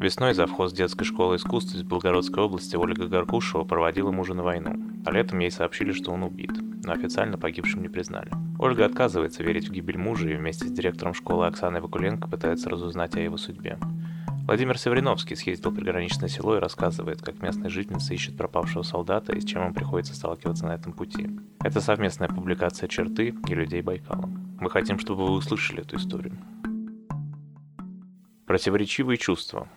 Весной завхоз детской школы искусств из Белгородской области Ольга Гаркушева проводила мужа на войну, а летом ей сообщили, что он убит, но официально погибшим не признали. Ольга отказывается верить в гибель мужа и вместе с директором школы Оксаной Вакуленко пытается разузнать о его судьбе. Владимир Севриновский съездил в приграничное село и рассказывает, как местные жительницы ищут пропавшего солдата и с чем им приходится сталкиваться на этом пути. Это совместная публикация «Черты» и «Людей Байкала». Мы хотим, чтобы вы услышали эту историю. Противоречивые чувства.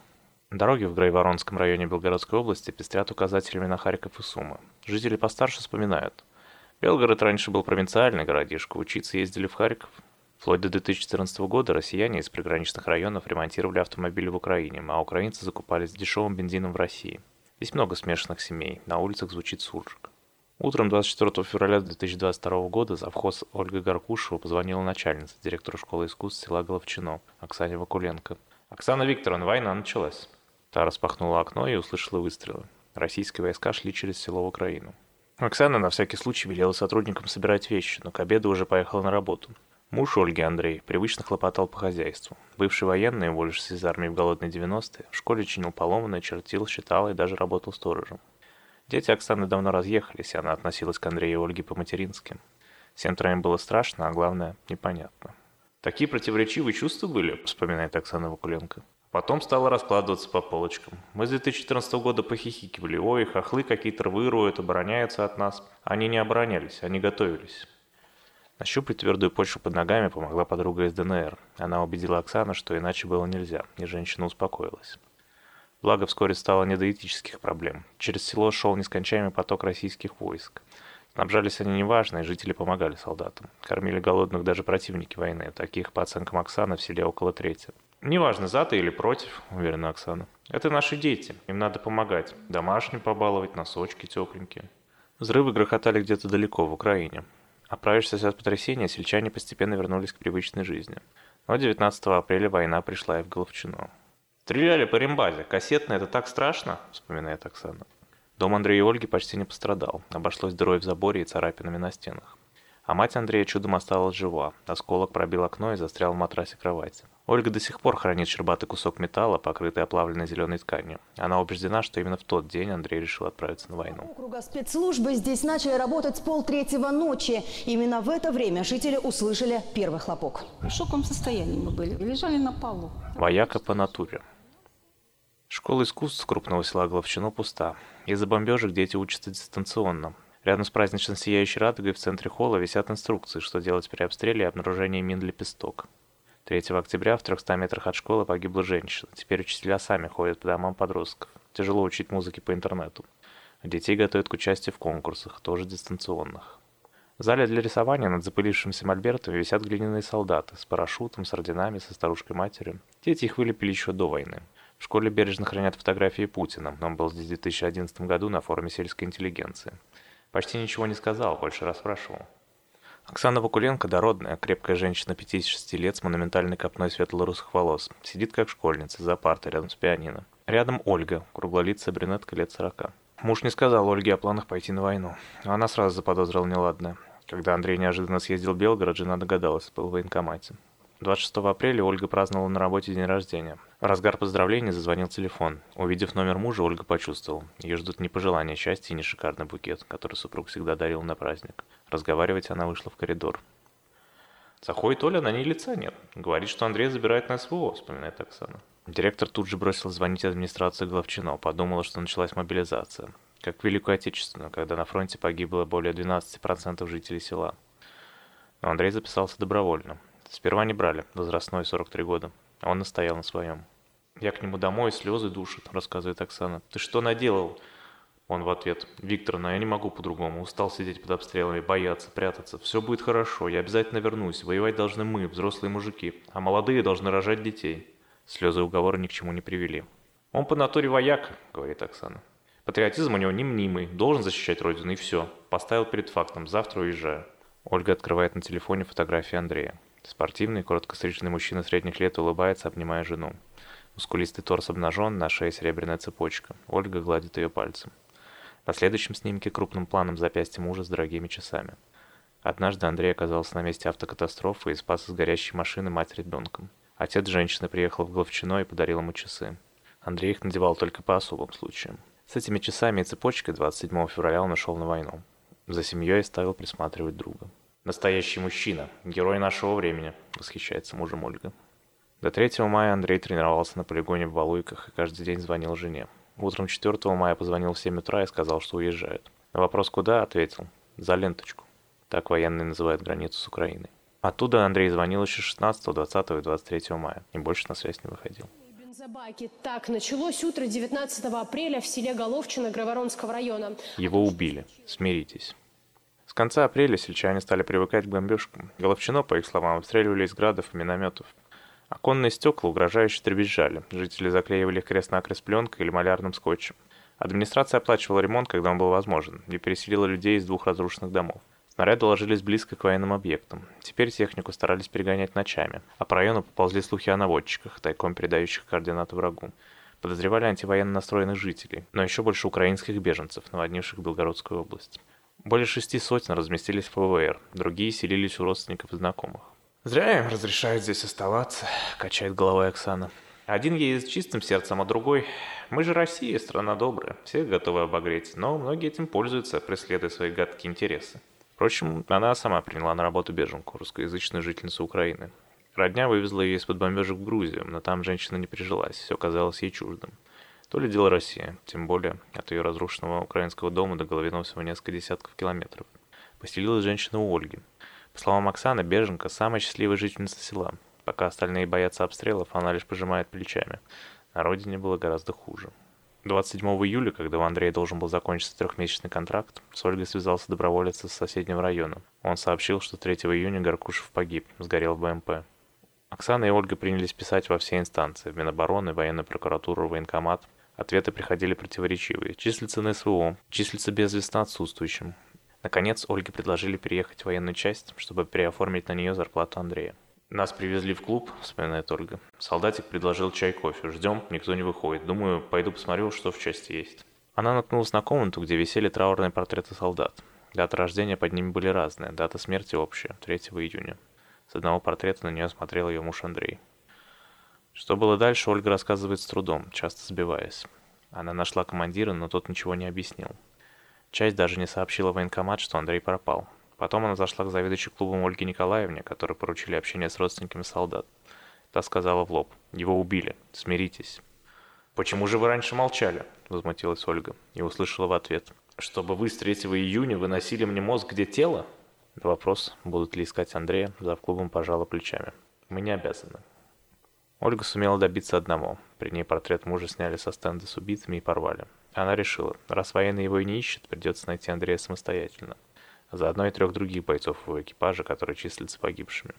Дороги в Грайворонском районе Белгородской области пестрят указателями на Харьков и Сумы. Жители постарше вспоминают. Белгород раньше был провинциальный городишко, учиться ездили в Харьков. Вплоть до 2014 года россияне из приграничных районов ремонтировали автомобили в Украине, а украинцы закупались дешевым бензином в России. Здесь много смешанных семей, на улицах звучит суржик. Утром 24 февраля 2022 года завхоз Ольга Гаркушева позвонила начальнице, директору школы искусств села Головчино, Оксане Вакуленко. «Оксана Викторовна, война началась». Та распахнула окно и услышала выстрелы. Российские войска шли через село в Украину. Оксана на всякий случай велела сотрудникам собирать вещи, но к обеду уже поехала на работу. Муж Ольги, Андрей, привычно хлопотал по хозяйству. Бывший военный, уволившийся из армии в голодные 90-е, в школе чинил поломанное, чертил, считал и даже работал сторожем. Дети Оксаны давно разъехались, и она относилась к Андрею и Ольге по-матерински. Всем троим было страшно, а главное, непонятно. «Такие противоречивые чувства были», — вспоминает Оксана Вакуленко. Потом стало раскладываться по полочкам. Мы с 2014 года похихикивали. Ой, хохлы какие-то рвы роют, обороняются от нас. Они не оборонялись, они готовились. Нащупать твердую почву под ногами помогла подруга из ДНР. Она убедила Оксану, что иначе было нельзя, и женщина успокоилась. Благо, вскоре стало не до этических проблем. Через село шел нескончаемый поток российских войск. Снабжались они неважно, и жители помогали солдатам. Кормили голодных даже противники войны. Таких, по оценкам Оксаны, в селе около трети. «Неважно, за ты или против», — уверена Оксана. «Это наши дети, им надо помогать. Домашним побаловать, носочки тепленькие». Взрывы грохотали где-то далеко, в Украине. Оправившись от потрясения, сельчане постепенно вернулись к привычной жизни. Но 19 апреля война пришла и в Головчино. «Стреляли по рембазе. Кассетно это так страшно?» – вспоминает Оксана. Дом Андрея и Ольги почти не пострадал. Обошлось дырой в заборе и царапинами на стенах. А мать Андрея чудом осталась жива. Осколок пробил окно и застрял в матрасе кровати. Ольга до сих пор хранит щербатый кусок металла, покрытый оплавленной зеленой тканью. Она убеждена, что именно в тот день Андрей решил отправиться на войну. Округа спецслужбы здесь начали работать с полтретьего ночи. Именно в это время жители услышали первый хлопок. В шоковом состоянии мы были. Лежали на полу. Вояка по натуре. Школа искусств крупного села Головчино пуста. Из-за бомбежек дети учатся дистанционно. Рядом с празднично сияющей радугой в центре холла висят инструкции, что делать при обстреле и обнаружении мин «Лепесток». 3 октября в 300 метрах от школы погибла женщина. Теперь учителя сами ходят по домам подростков. Тяжело учить музыке по интернету. Детей готовят к участию в конкурсах, тоже дистанционных. В зале для рисования над запылившимся мольбертом висят глиняные солдаты с парашютом, с орденами, со старушкой-матерью. Дети их вылепили еще до войны. В школе бережно хранят фотографии Путина. Он был здесь в 2011 году на форуме сельской интеллигенции. Почти ничего не сказал, больше расспрашивал. Оксана Вакуленко, дородная, крепкая женщина 56 лет с монументальной копной светло-русых волос. Сидит как школьница, за партой, рядом с пианино. Рядом Ольга, круглолицая брюнетка лет 40. Муж не сказал Ольге о планах пойти на войну. Она сразу заподозрила неладное. Когда Андрей неожиданно съездил в Белгород, жена догадалась, был в военкомате. 26 апреля Ольга праздновала на работе день рождения. В разгар поздравлений зазвонил телефон. Увидев номер мужа, Ольга почувствовала. Ее ждут не пожелания счастья и не шикарный букет, который супруг всегда дарил на праздник. Разговаривать она вышла в коридор. Заходит Оля, на ней лица нет. Говорит, что Андрей забирает на СВО, вспоминает Оксана. Директор тут же бросил звонить администрации Главчино, подумала, что началась мобилизация. Как в Великую Отечественную, когда на фронте погибло более 12% жителей села. Но Андрей записался добровольно. Сперва не брали, возрастной 43 года. А он настоял на своем. Я к нему домой, слезы душат, рассказывает Оксана. Ты что наделал? Он в ответ. Виктор, но я не могу по-другому. Устал сидеть под обстрелами, бояться, прятаться. Все будет хорошо, я обязательно вернусь. Воевать должны мы, взрослые мужики. А молодые должны рожать детей. Слезы уговора ни к чему не привели. Он по натуре вояк, говорит Оксана. Патриотизм у него не мнимый, должен защищать родину и все. Поставил перед фактом, завтра уезжаю. Ольга открывает на телефоне фотографии Андрея. Спортивный, коротко стриженный мужчина средних лет улыбается, обнимая жену. Мускулистый торс обнажен, на шее серебряная цепочка. Ольга гладит ее пальцем. На следующем снимке крупным планом запястье мужа с дорогими часами. Однажды Андрей оказался на месте автокатастрофы и спас из горящей машины мать ребенком. Отец женщины приехал в Головчино и подарил ему часы. Андрей их надевал только по особым случаям. С этими часами и цепочкой 27 февраля он ушел на войну. За семьей ставил присматривать друга. «Настоящий мужчина, герой нашего времени», — восхищается мужем Ольга. До 3 мая Андрей тренировался на полигоне в Валуйках и каждый день звонил жене. Утром 4 мая позвонил в 7 утра и сказал, что уезжает. На вопрос «Куда?» ответил «За ленточку». Так военные называют границу с Украиной. Оттуда Андрей звонил еще 16, 20 и 23 мая, и больше на связь не выходил. Бензобаки. Так началось утро 19 апреля в селе Головчино Граворонского района. Его убили. Смиритесь. С конца апреля сельчане стали привыкать к бомбежкам. Головчино, по их словам, обстреливали из градов и минометов. Оконные стекла угрожающе дребезжали. Жители заклеивали их крест-накрест пленкой или малярным скотчем. Администрация оплачивала ремонт, когда он был возможен, и переселила людей из двух разрушенных домов. Снаряды ложились близко к военным объектам. Теперь технику старались перегонять ночами, а по району поползли слухи о наводчиках, тайком передающих координаты врагу. Подозревали антивоенно настроенных жителей, но еще больше украинских беженцев, наводнивших Белгородскую область. Более шести сотен разместились в ПВР, другие селились у родственников и знакомых. «Зря им разрешают здесь оставаться», — качает головой Оксана. «Один едет с чистым сердцем, а другой... Мы же Россия, страна добрая, все готовы обогреть, но многие этим пользуются, преследуя свои гадкие интересы». Впрочем, она сама приняла на работу беженку, русскоязычную жительницу Украины. Родня вывезла ее из-под бомбежек в Грузию, но там женщина не прижилась, все казалось ей чуждым. То ли дело Россия, тем более от ее разрушенного украинского дома до Головиного всего несколько десятков километров. Поселилась женщина у Ольги. По словам Оксаны, беженка – самая счастливая жительница села. Пока остальные боятся обстрелов, она лишь пожимает плечами. На родине было гораздо хуже. 27 июля, когда у Андрея должен был закончиться трехмесячный контракт, с Ольгой связался доброволец из соседнего района. Он сообщил, что 3 июня Горкушев погиб, сгорел в БМП. Оксана и Ольга принялись писать во все инстанции, в Минобороны, военную прокуратуру, военкомат – Ответы приходили противоречивые. Числится на СВО, числится безвестно отсутствующим. Наконец, Ольге предложили переехать в военную часть, чтобы переоформить на нее зарплату Андрея. «Нас привезли в клуб», — вспоминает Ольга. Солдатик предложил чай, кофе. Ждем, никто не выходит. Думаю, пойду посмотрю, что в части есть. Она наткнулась на комнату, где висели траурные портреты солдат. Даты рождения под ними были разные, дата смерти общая, 3 июня. С одного портрета на нее смотрел ее муж Андрей. Что было дальше, Ольга рассказывает с трудом, часто сбиваясь. Она нашла командира, но тот ничего не объяснил. Часть даже не сообщила в военкомат, что Андрей пропал. Потом она зашла к заведующей клубом Ольге Николаевне, которой поручили общение с родственниками солдат. Та сказала в лоб. «Его убили. Смиритесь». «Почему же вы раньше молчали?» – возмутилась Ольга. И услышала в ответ. «Чтобы вы с 3 июня выносили мне мозг, где тело?» вопрос, будут ли искать Андрея, за клубом пожала плечами. «Мы не обязаны. Ольга сумела добиться одного. При ней портрет мужа сняли со стенда с убитыми и порвали. Она решила, раз военный его и не ищет, придется найти Андрея самостоятельно. Заодно и трех других бойцов его экипажа, которые числятся погибшими.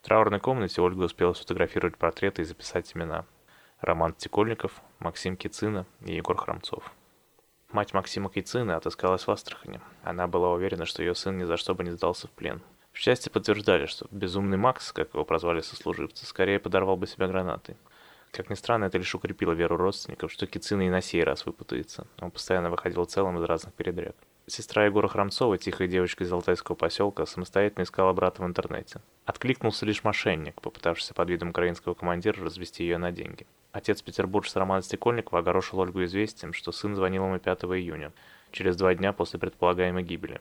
В траурной комнате Ольга успела сфотографировать портреты и записать имена. Роман Тикольников, Максим Кицина и Егор Храмцов. Мать Максима Кицины отыскалась в Астрахани. Она была уверена, что ее сын ни за что бы не сдался в плен. В части подтверждали, что безумный Макс, как его прозвали сослуживцы, скорее подорвал бы себя гранатой. Как ни странно, это лишь укрепило веру родственников, что Кицина и на сей раз выпутается. Он постоянно выходил целым из разных передряг. Сестра Егора Храмцова, тихая девочка из Алтайского поселка, самостоятельно искала брата в интернете. Откликнулся лишь мошенник, попытавшийся под видом украинского командира развести ее на деньги. Отец петербуржца Роман Стекольникова огорошил Ольгу известием, что сын звонил ему 5 июня, через два дня после предполагаемой гибели.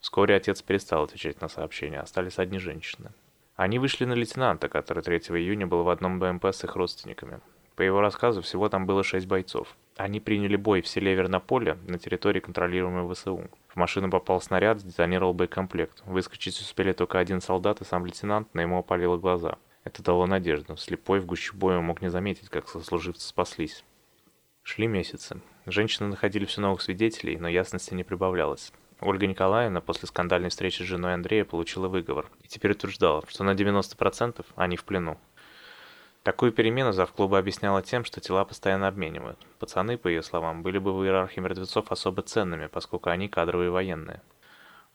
Вскоре отец перестал отвечать на сообщения, остались одни женщины. Они вышли на лейтенанта, который 3 июня был в одном БМП с их родственниками. По его рассказу, всего там было шесть бойцов. Они приняли бой в селе Вернополе на территории, контролируемой ВСУ. В машину попал снаряд, детонировал боекомплект. Выскочить успели только один солдат и сам лейтенант, но ему опалило глаза. Это дало надежду. Слепой в гуще боя мог не заметить, как сослуживцы спаслись. Шли месяцы. Женщины находили все новых свидетелей, но ясности не прибавлялось. Ольга Николаевна после скандальной встречи с женой Андрея получила выговор и теперь утверждала, что на 90% они в плену. Такую перемену завклуба объясняла тем, что тела постоянно обменивают. Пацаны, по ее словам, были бы в иерархии мертвецов особо ценными, поскольку они кадровые военные.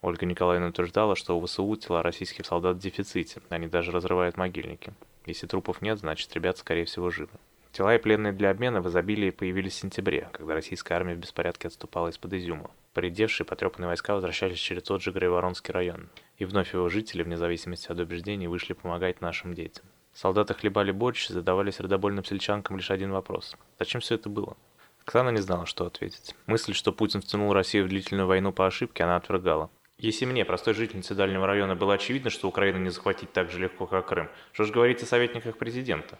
Ольга Николаевна утверждала, что у ВСУ тела российских солдат в дефиците, они даже разрывают могильники. Если трупов нет, значит ребят скорее всего живы. Тела и пленные для обмена в изобилии появились в сентябре, когда российская армия в беспорядке отступала из-под Изюма. Поредевшие потрепанные войска возвращались через тот же Грейворонский район, и вновь его жители, вне зависимости от убеждений, вышли помогать нашим детям. Солдаты хлебали борщ и задавали сердобольным сельчанкам лишь один вопрос. Зачем все это было? Оксана не знала, что ответить. Мысль, что Путин втянул Россию в длительную войну по ошибке, она отвергала. Если мне, простой жительнице дальнего района, было очевидно, что Украину не захватить так же легко, как Крым, что же говорить о советниках президента?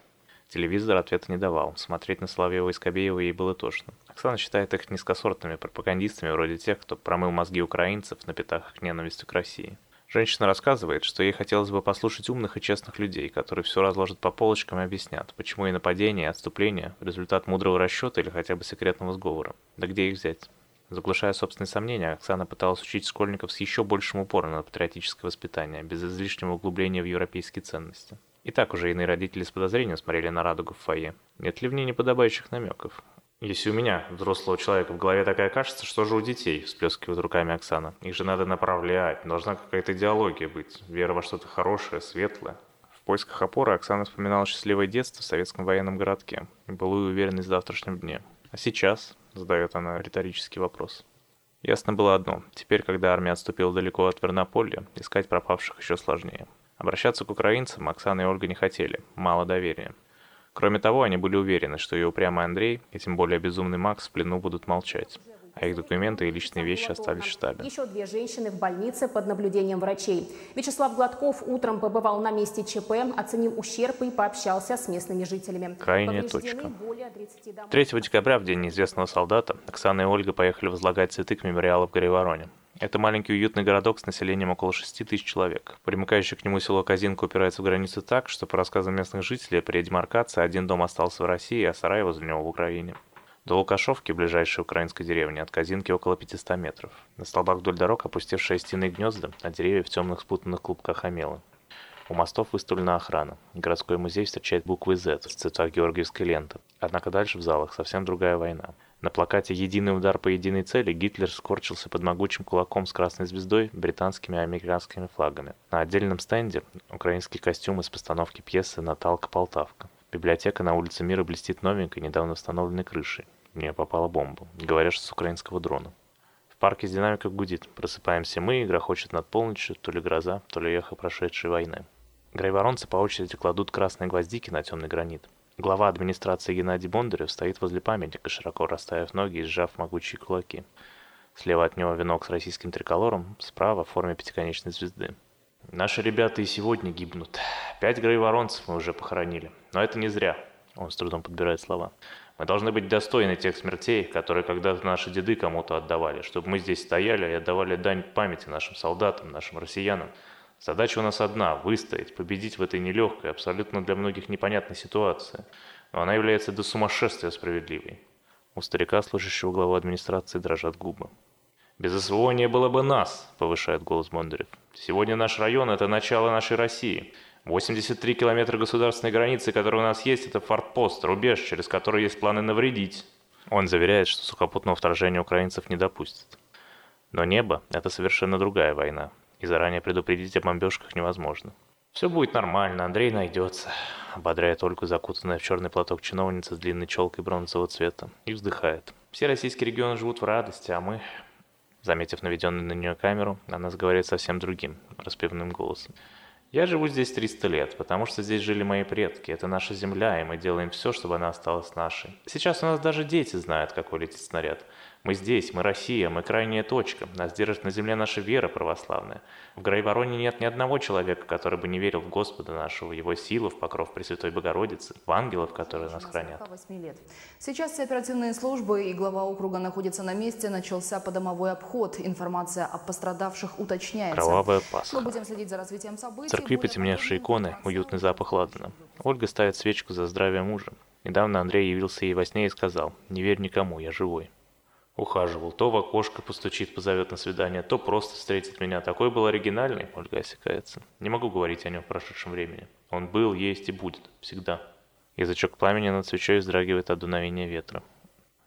Телевизор ответа не давал. Смотреть на Соловьева и Скобеева ей было тошно. Оксана считает их низкосортными пропагандистами, вроде тех, кто промыл мозги украинцев на пятах ненависти к России. Женщина рассказывает, что ей хотелось бы послушать умных и честных людей, которые все разложат по полочкам и объяснят, почему и нападение, и отступление – результат мудрого расчета или хотя бы секретного сговора. Да где их взять? Заглушая собственные сомнения, Оксана пыталась учить школьников с еще большим упором на патриотическое воспитание, без излишнего углубления в европейские ценности. И так уже иные родители с подозрением смотрели на радугу в фойе. Нет ли в ней неподобающих намеков? Если у меня, взрослого человека, в голове такая кажется, что же у детей, всплескивает руками Оксана. Их же надо направлять, должна какая-то идеология быть, вера во что-то хорошее, светлое. В поисках опоры Оксана вспоминала счастливое детство в советском военном городке и былую уверенность в завтрашнем дне. А сейчас, задает она риторический вопрос. Ясно было одно. Теперь, когда армия отступила далеко от Вернополья, искать пропавших еще сложнее. Обращаться к украинцам Оксана и Ольга не хотели. Мало доверия. Кроме того, они были уверены, что ее упрямый Андрей, и тем более безумный Макс в плену будут молчать а их документы и личные вещи остались в штабе. Еще две женщины в больнице под наблюдением врачей. Вячеслав Гладков утром побывал на месте ЧП, оценил ущерб и пообщался с местными жителями. Крайняя точка. 3 декабря, в День неизвестного солдата, Оксана и Ольга поехали возлагать цветы к мемориалу в Горе-Вороне. Это маленький уютный городок с населением около 6 тысяч человек. Примыкающее к нему село Казинка упирается в границу так, что, по рассказам местных жителей, при демаркации один дом остался в России, а сарай возле него в Украине. До Лукашовки, ближайшей украинской деревни, от Казинки около 500 метров. На столбах вдоль дорог опустевшие стены гнезда, а деревья в темных спутанных клубках омела. У мостов выставлена охрана. Городской музей встречает буквы Z в цветах георгиевской ленты. Однако дальше в залах совсем другая война. На плакате «Единый удар по единой цели» Гитлер скорчился под могучим кулаком с красной звездой, британскими и американскими флагами. На отдельном стенде украинский костюм из постановки пьесы «Наталка-Полтавка». Библиотека на улице Мира блестит новенькой, недавно установленной крышей. В нее попала бомба. Говорят, что с украинского дрона. В парке с динамикой гудит. Просыпаемся мы, игра хочет над полночью, то ли гроза, то ли эхо прошедшей войны. Грейворонцы по очереди кладут красные гвоздики на темный гранит. Глава администрации Геннадий Бондарев стоит возле памятника, широко расставив ноги и сжав могучие кулаки. Слева от него венок с российским триколором, справа в форме пятиконечной звезды. Наши ребята и сегодня гибнут. Пять грейворонцев мы уже похоронили. Но это не зря. Он с трудом подбирает слова. Мы должны быть достойны тех смертей, которые когда-то наши деды кому-то отдавали, чтобы мы здесь стояли и отдавали дань памяти нашим солдатам, нашим россиянам. Задача у нас одна – выстоять, победить в этой нелегкой, абсолютно для многих непонятной ситуации. Но она является до сумасшествия справедливой. У старика, служащего главу администрации, дрожат губы. «Без СВО не было бы нас», – повышает голос Бондарев. «Сегодня наш район – это начало нашей России. 83 километра государственной границы, которые у нас есть, это фортпост, рубеж, через который есть планы навредить. Он заверяет, что сухопутного вторжения украинцев не допустит. Но небо – это совершенно другая война, и заранее предупредить о бомбежках невозможно. «Все будет нормально, Андрей найдется», – ободряет Ольгу закутанная в черный платок чиновница с длинной челкой бронзового цвета, и вздыхает. «Все российские регионы живут в радости, а мы...» Заметив наведенную на нее камеру, она говорит совсем другим, распевным голосом. Я живу здесь 300 лет, потому что здесь жили мои предки. Это наша земля, и мы делаем все, чтобы она осталась нашей. Сейчас у нас даже дети знают, какой летит снаряд. Мы здесь, мы Россия, мы крайняя точка. Нас держит на земле наша вера православная. В Грайвороне нет ни одного человека, который бы не верил в Господа нашего, в Его силу, в покров Пресвятой Богородицы, в ангелов, которые нас хранят. лет. Сейчас все оперативные службы и глава округа находятся на месте. Начался подомовой обход. Информация о пострадавших уточняется. Кровавая Пасха. Мы будем следить за развитием событий. церкви потемневшие иконы, уютный запах ладана. Ольга ставит свечку за здравие мужа. Недавно Андрей явился ей во сне и сказал «Не верь никому, я живой». Ухаживал. То в окошко постучит, позовет на свидание, то просто встретит меня. Такой был оригинальный, Ольга осекается. Не могу говорить о нем в прошедшем времени. Он был, есть и будет. Всегда. Язычок пламени над свечой вздрагивает от дуновения ветра.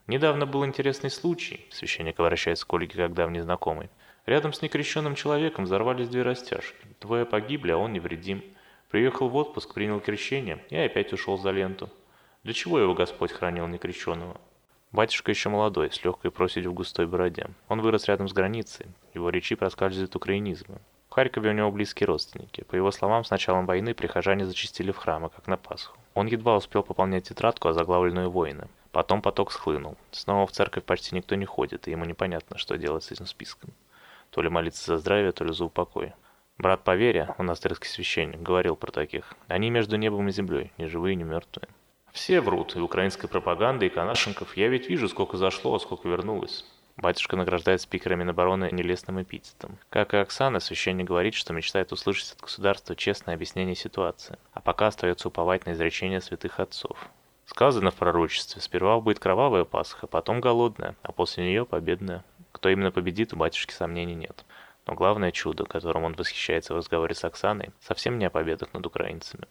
Недавно был интересный случай. Священник обращается к Ольге как давний знакомый. Рядом с некрещенным человеком взорвались две растяжки. Двое погибли, а он невредим. Приехал в отпуск, принял крещение и опять ушел за ленту. Для чего его Господь хранил некрещенного? Батюшка еще молодой, с легкой проседью в густой бороде. Он вырос рядом с границей, его речи проскальзывают украинизмы. Харькове у него близкие родственники. По его словам, с началом войны прихожане зачастили в храмы, как на Пасху. Он едва успел пополнять тетрадку, озаглавленную «Воины». Потом поток схлынул. Снова в церковь почти никто не ходит, и ему непонятно, что делать с этим списком. То ли молиться за здравие, то ли за упокой. Брат по вере, монастырский священник, говорил про таких. Они между небом и землей, ни живые, ни мертвые. Все врут, и украинская пропаганда, и Канашенков. Я ведь вижу, сколько зашло, а сколько вернулось. Батюшка награждает спикера Минобороны нелестным эпитетом. Как и Оксана, священник говорит, что мечтает услышать от государства честное объяснение ситуации, а пока остается уповать на изречения святых отцов. Сказано в пророчестве, сперва будет кровавая Пасха, потом голодная, а после нее победная. Кто именно победит, у батюшки сомнений нет. Но главное чудо, которым он восхищается в разговоре с Оксаной, совсем не о победах над украинцами.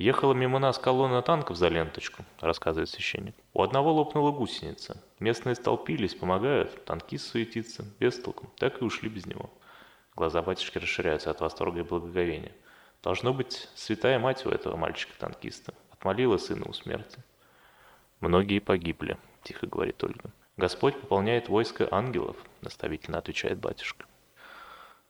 «Ехала мимо нас колонна танков за ленточку», — рассказывает священник. «У одного лопнула гусеница. Местные столпились, помогают, танкист суетится, без толку. Так и ушли без него». Глаза батюшки расширяются от восторга и благоговения. Должно быть, святая мать у этого мальчика-танкиста. Отмолила сына у смерти. «Многие погибли», — тихо говорит Ольга. «Господь пополняет войско ангелов», — наставительно отвечает батюшка.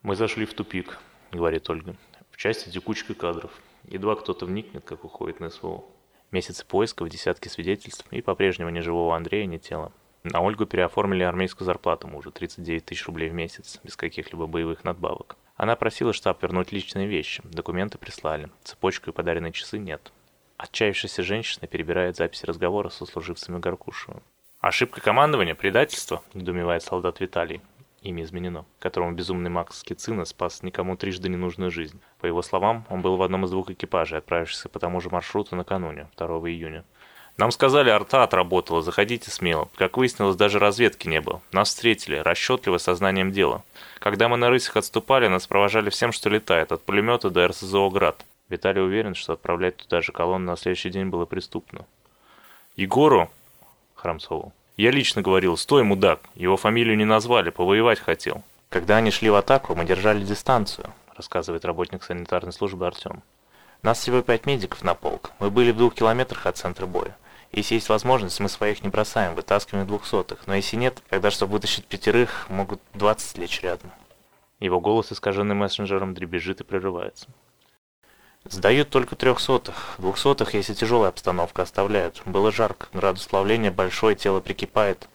«Мы зашли в тупик», — говорит Ольга. «В части текучка кадров. Едва кто-то вникнет, как уходит на СВО. Месяцы поисков, десятки свидетельств и по-прежнему ни живого Андрея, ни тела. На Ольгу переоформили армейскую зарплату мужа, 39 тысяч рублей в месяц, без каких-либо боевых надбавок. Она просила штаб вернуть личные вещи, документы прислали, цепочку и подаренные часы нет. Отчаявшаяся женщина перебирает записи разговора со служивцами Гаркушева. «Ошибка командования? Предательство?» – недоумевает солдат Виталий имя изменено, которому безумный Макс Кицина спас никому трижды ненужную жизнь. По его словам, он был в одном из двух экипажей, отправившихся по тому же маршруту накануне, 2 июня. Нам сказали, арта отработала, заходите смело. Как выяснилось, даже разведки не было. Нас встретили, расчетливо сознанием дела. Когда мы на рысях отступали, нас провожали всем, что летает, от пулемета до РСЗО «Град». Виталий уверен, что отправлять туда же колонну на следующий день было преступно. Егору, Храмцову, я лично говорил, стой, мудак, его фамилию не назвали, повоевать хотел. Когда они шли в атаку, мы держали дистанцию, рассказывает работник санитарной службы Артем. Нас всего пять медиков на полк. Мы были в двух километрах от центра боя. Если есть возможность, мы своих не бросаем, вытаскиваем двухсотых. Но если нет, тогда, чтобы вытащить пятерых, могут двадцать лечь рядом. Его голос, искаженный мессенджером, дребезжит и прерывается. Сдают только трехсотых. Двухсотых, если тяжелая обстановка, оставляют. Было жарко, градус плавления большой, тело прикипает.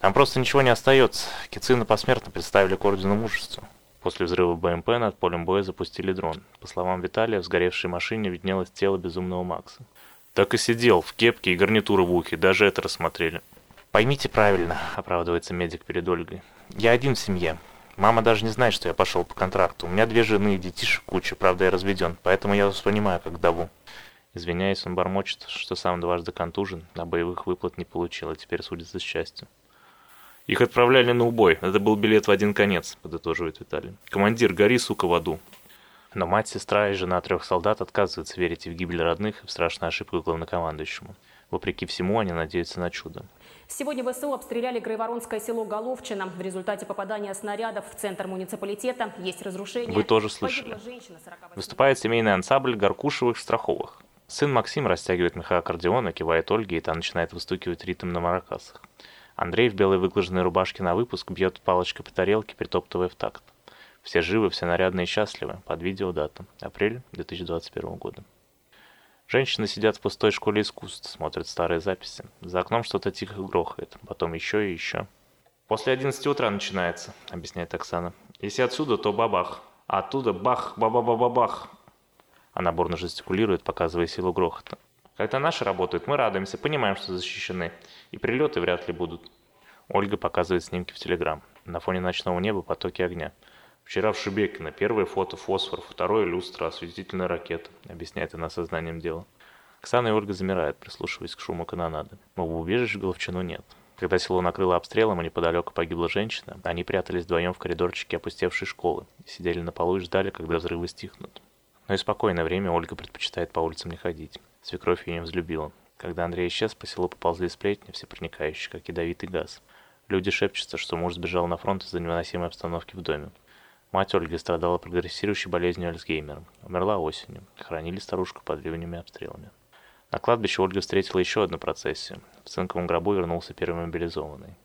Там просто ничего не остается. Кицина посмертно представили к ордену мужества. После взрыва БМП над полем боя запустили дрон. По словам Виталия, в сгоревшей машине виднелось тело безумного Макса. Так и сидел, в кепке и гарнитура в ухе, даже это рассмотрели. «Поймите правильно», — оправдывается медик перед Ольгой. «Я один в семье. Мама даже не знает, что я пошел по контракту. У меня две жены и детишек куча, правда я разведен, поэтому я воспринимаю как даву. Извиняясь, он бормочет, что сам дважды контужен, а боевых выплат не получил, а теперь судится с счастью. Их отправляли на убой. Это был билет в один конец, подытоживает Виталий. Командир, гори, сука, в аду. Но мать, сестра и жена трех солдат отказываются верить и в гибель родных, и в страшную ошибку главнокомандующему. Вопреки всему, они надеются на чудо. Сегодня ВСУ обстреляли Грайворонское село Головчино. В результате попадания снарядов в центр муниципалитета есть разрушения. Вы тоже слышали. Выступает семейный ансамбль Горкушевых-Страховых. Сын Максим растягивает меха аккордеона, кивает Ольге, и та начинает выстукивать ритм на маракасах. Андрей в белой выглаженной рубашке на выпуск бьет палочкой по тарелке, притоптывая в такт. Все живы, все нарядные и счастливы. Под видео дата. Апрель 2021 года. Женщины сидят в пустой школе искусств, смотрят старые записи. За окном что-то тихо грохает, потом еще и еще. «После 11 утра начинается», — объясняет Оксана. «Если отсюда, то бабах, а оттуда бах, ба-ба-ба-ба-бах». Она бурно жестикулирует, показывая силу грохота. «Когда наши работают, мы радуемся, понимаем, что защищены. И прилеты вряд ли будут». Ольга показывает снимки в Телеграм. На фоне ночного неба потоки огня. Вчера в Шебекино первое фото фосфор, второе люстра, осветительная ракета, объясняет она сознанием дела. Оксана и Ольга замирают, прислушиваясь к шуму канонады. Мол, в Головчину нет. Когда село накрыло обстрелом, и неподалеку погибла женщина, они прятались вдвоем в коридорчике опустевшей школы, сидели на полу и ждали, когда взрывы стихнут. Но и спокойное время Ольга предпочитает по улицам не ходить. Свекровь ее не взлюбила. Когда Андрей исчез, по селу поползли сплетни, все проникающие, как ядовитый газ. Люди шепчутся, что муж сбежал на фронт из-за невыносимой обстановки в доме. Мать Ольги страдала прогрессирующей болезнью Альцгеймера. Умерла осенью. Хранили старушку под древними обстрелами. На кладбище Ольга встретила еще одну процессию. В цинковом гробу вернулся первый мобилизованный.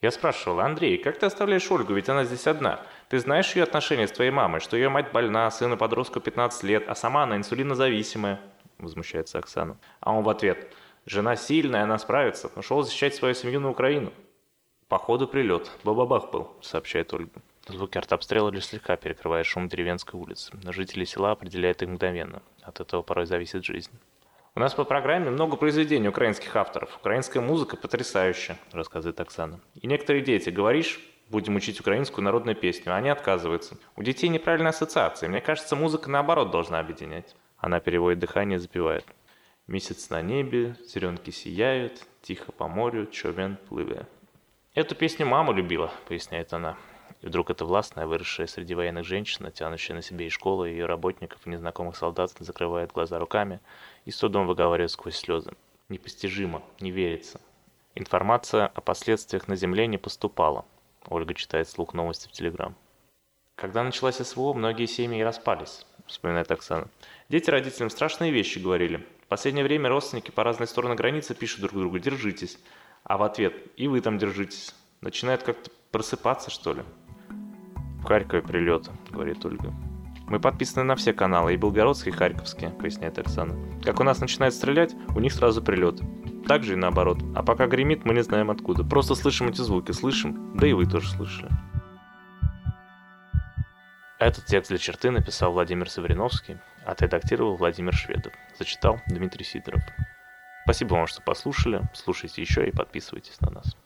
Я спрашивала, Андрей, как ты оставляешь Ольгу, ведь она здесь одна? Ты знаешь ее отношения с твоей мамой, что ее мать больна, сыну подростку 15 лет, а сама она инсулинозависимая? Возмущается Оксана. А он в ответ, жена сильная, она справится, ушел защищать свою семью на Украину. Походу прилет, бабабах был, сообщает Ольга. Звуки артобстрела лишь слегка перекрывают шум деревенской улицы, но жители села определяют их мгновенно. От этого порой зависит жизнь. У нас по программе много произведений украинских авторов. Украинская музыка потрясающая, рассказывает Оксана. И некоторые дети, говоришь, будем учить украинскую народную песню, а они отказываются. У детей неправильная ассоциация. Мне кажется, музыка наоборот должна объединять. Она переводит дыхание и запевает. Месяц на небе, зеленки сияют, тихо по морю, човен плыве. Эту песню мама любила, поясняет она. И вдруг эта властная, выросшая среди военных женщина, тянущая на себе и школы, и ее работников, и незнакомых солдат, закрывает глаза руками и с трудом выговаривает сквозь слезы. Непостижимо, не верится. Информация о последствиях на Земле не поступала. Ольга читает слух новости в Телеграм. Когда началась СВО, многие семьи распались, вспоминает Оксана. Дети родителям страшные вещи говорили. В последнее время родственники по разные стороны границы пишут друг другу «держитесь», а в ответ «и вы там держитесь». Начинают как-то просыпаться, что ли. В Харькове прилет, говорит Ольга. Мы подписаны на все каналы, и Белгородские, и Харьковские, поясняет Оксана. Как у нас начинает стрелять, у них сразу прилет. Так же и наоборот. А пока гремит, мы не знаем откуда. Просто слышим эти звуки, слышим, да и вы тоже слышали. Этот текст для черты написал Владимир Савриновский, отредактировал Владимир Шведов. Зачитал Дмитрий Сидоров. Спасибо вам, что послушали. Слушайте еще и подписывайтесь на нас.